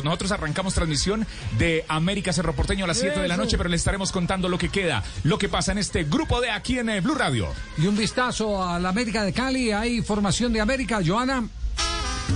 Nosotros arrancamos transmisión de América Cerro Porteño a las 7 de la noche, pero le estaremos contando lo que queda, lo que pasa en este grupo de aquí en eh, Blue Radio. Y un vistazo a la América de Cali. Hay formación de América, Joana.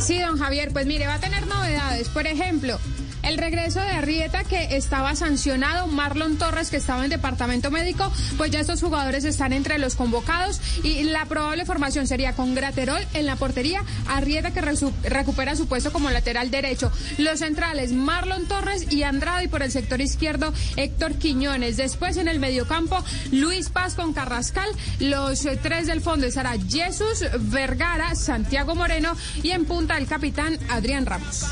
Sí, don Javier, pues mire, va a tener novedades. Por ejemplo, el regreso de Arrieta que estaba sancionado, Marlon Torres que estaba en departamento médico, pues ya estos jugadores están entre los convocados y la probable formación sería con Graterol en la portería, Arrieta que recupera su puesto como lateral derecho, los centrales Marlon Torres y Andrade y por el sector izquierdo Héctor Quiñones. Después en el mediocampo Luis Paz con Carrascal, los eh, tres del fondo estará Jesús Vergara, Santiago Moreno y en punta el capitán Adrián Ramos.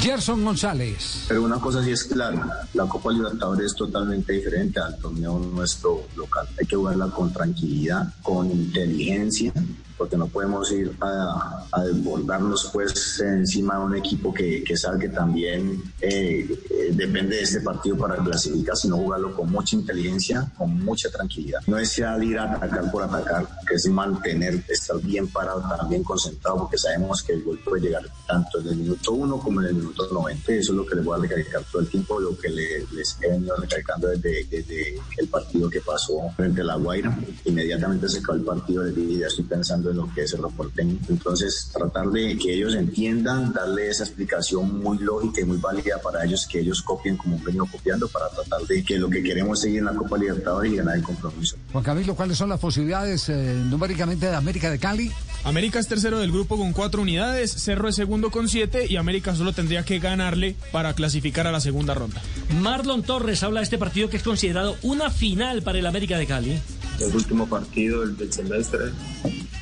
Gerson González. Pero una cosa sí es clara, la Copa Libertadores es totalmente diferente al torneo nuestro local. Hay que jugarla con tranquilidad, con inteligencia, porque no podemos ir a, desbordarnos pues encima de un equipo que, que sabe que también eh, eh, depende de este partido para clasificar, sino jugarlo con mucha inteligencia, con mucha tranquilidad. No es ir a atacar por atacar, es mantener, estar bien parado, también concentrado, porque sabemos que el gol puede llegar tanto en el minuto 1 como en el minuto 90. Eso es lo que les voy a recalcar todo el tiempo, lo que les he venido recalcando desde, desde el partido que pasó frente a La Guaira. Inmediatamente se acabó el partido de vida, estoy pensando de lo que es el reporteño. Entonces, tratar de que ellos entiendan, darle esa explicación muy lógica y muy válida para ellos, que ellos copien como han venido copiando, para tratar de que lo que queremos es seguir en la Copa Libertadores y ganar el compromiso. Juan Camilo, ¿cuáles son las posibilidades eh, numéricamente de América de Cali? América es tercero del grupo con cuatro unidades, Cerro es segundo con siete y América solo tendría que ganarle para clasificar a la segunda ronda. Marlon Torres habla de este partido que es considerado una final para el América de Cali. El último partido del semestre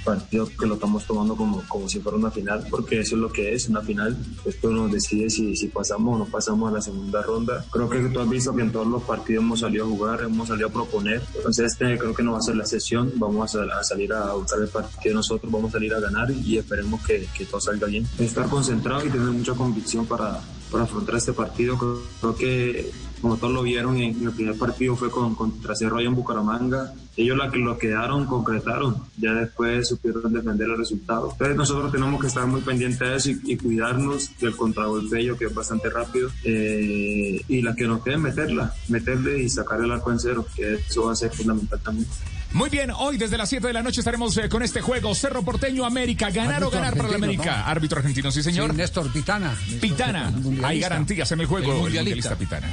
partido que lo estamos tomando como, como si fuera una final, porque eso es lo que es, una final. Después uno decide si, si pasamos o no pasamos a la segunda ronda. Creo que tú has visto que en todos los partidos hemos salido a jugar, hemos salido a proponer. Entonces este creo que no va a ser la sesión, vamos a, salir a buscar el partido nosotros, vamos a salir a ganar y, esperemos que, que, todo salga bien. Estar concentrado y tener mucha convicción para, para afrontar este partido. Creo, que como todos lo vieron, en el primer partido fue con, contra Cerro en Bucaramanga ellos la que lo quedaron, concretaron, ya después supieron defender el resultado. Entonces nosotros tenemos que estar muy pendientes de eso y, cuidarnos del contragolpe que es bastante rápido eh, y la que nos quede meterla, meterle y sacar el arco en cero, que eso va a ser fundamental también. Muy bien, hoy desde las 7 de la noche estaremos eh, con este juego Cerro Porteño América. Ganar o ganar para la América. Árbitro argentino, sí señor. Néstor Pitana. Pitana. Hay garantías en el juego. El mundialista. Pitana.